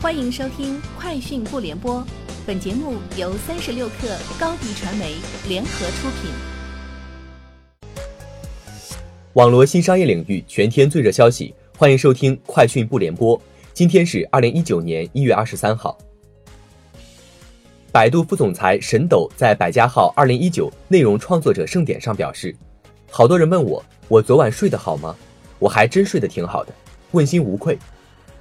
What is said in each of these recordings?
欢迎收听《快讯不联播》，本节目由三十六克高低传媒联合出品。网络新商业领域全天最热消息，欢迎收听《快讯不联播》。今天是二零一九年一月二十三号。百度副总裁沈斗在百家号二零一九内容创作者盛典上表示：“好多人问我，我昨晚睡得好吗？我还真睡得挺好的，问心无愧。”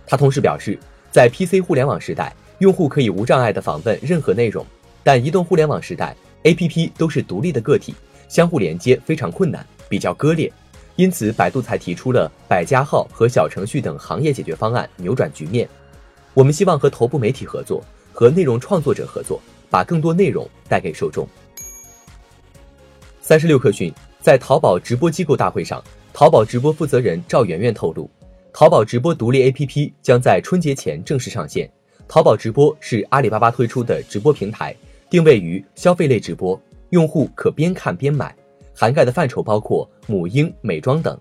他同时表示。在 PC 互联网时代，用户可以无障碍的访问任何内容，但移动互联网时代，APP 都是独立的个体，相互连接非常困难，比较割裂。因此，百度才提出了百家号和小程序等行业解决方案，扭转局面。我们希望和头部媒体合作，和内容创作者合作，把更多内容带给受众。三十六氪讯，在淘宝直播机构大会上，淘宝直播负责人赵媛媛透露。淘宝直播独立 APP 将在春节前正式上线。淘宝直播是阿里巴巴推出的直播平台，定位于消费类直播，用户可边看边买，涵盖的范畴包括母婴、美妆等。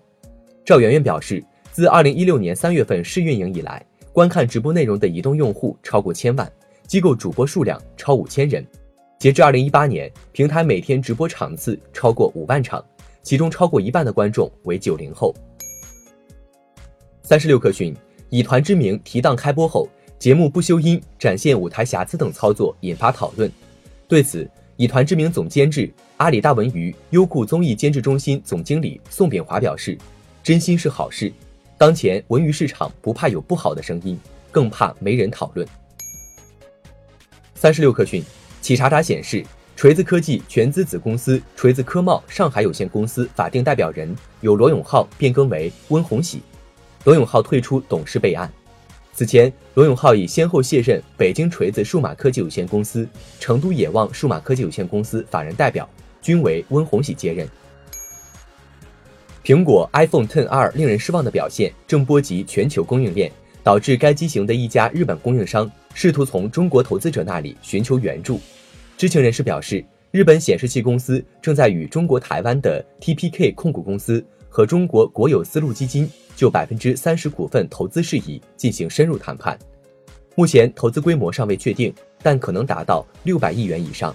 赵媛媛表示，自2016年3月份试运营以来，观看直播内容的移动用户超过千万，机构主播数量超五千人。截至2018年，平台每天直播场次超过五万场，其中超过一半的观众为九零后。三十六氪讯，以团之名提档开播后，节目不修音、展现舞台瑕疵等操作引发讨论。对此，以团之名总监制、阿里大文娱优酷综艺监制中心总经理宋炳华表示：“真心是好事。当前文娱市场不怕有不好的声音，更怕没人讨论。”三十六氪讯，企查查显示，锤子科技全资子公司锤子科贸上海有限公司法定代表人由罗永浩变更为温红喜。罗永浩退出董事备案。此前，罗永浩已先后卸任北京锤子数码科技有限公司、成都野望数码科技有限公司法人代表，均为温红喜接任。苹果 iPhone Ten 二令人失望的表现正波及全球供应链，导致该机型的一家日本供应商试图从中国投资者那里寻求援助。知情人士表示，日本显示器公司正在与中国台湾的 TPK 控股公司和中国国有丝路基金。就百分之三十股份投资事宜进行深入谈判，目前投资规模尚未确定，但可能达到六百亿元以上。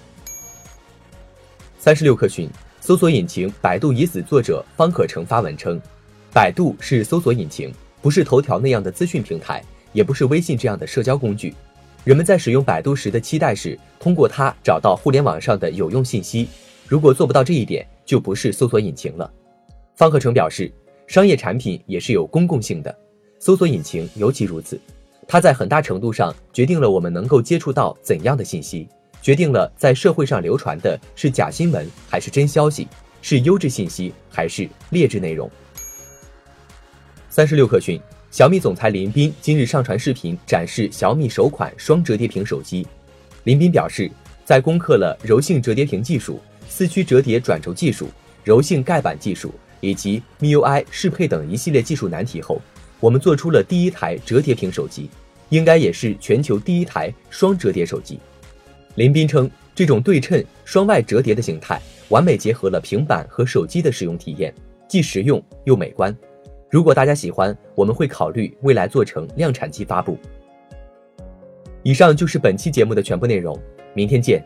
三十六氪讯，搜索引擎百度已死作者方可成发文称，百度是搜索引擎，不是头条那样的资讯平台，也不是微信这样的社交工具。人们在使用百度时的期待是通过它找到互联网上的有用信息，如果做不到这一点，就不是搜索引擎了。方可成表示。商业产品也是有公共性的，搜索引擎尤其如此。它在很大程度上决定了我们能够接触到怎样的信息，决定了在社会上流传的是假新闻还是真消息，是优质信息还是劣质内容。三十六氪讯，小米总裁林斌今日上传视频展示小米首款双折叠屏手机。林斌表示，在攻克了柔性折叠屏技术、四驱折叠转轴技术、柔性盖板技术。以及 MIUI 适配等一系列技术难题后，我们做出了第一台折叠屏手机，应该也是全球第一台双折叠手机。林斌称，这种对称双外折叠的形态，完美结合了平板和手机的使用体验，既实用又美观。如果大家喜欢，我们会考虑未来做成量产机发布。以上就是本期节目的全部内容，明天见。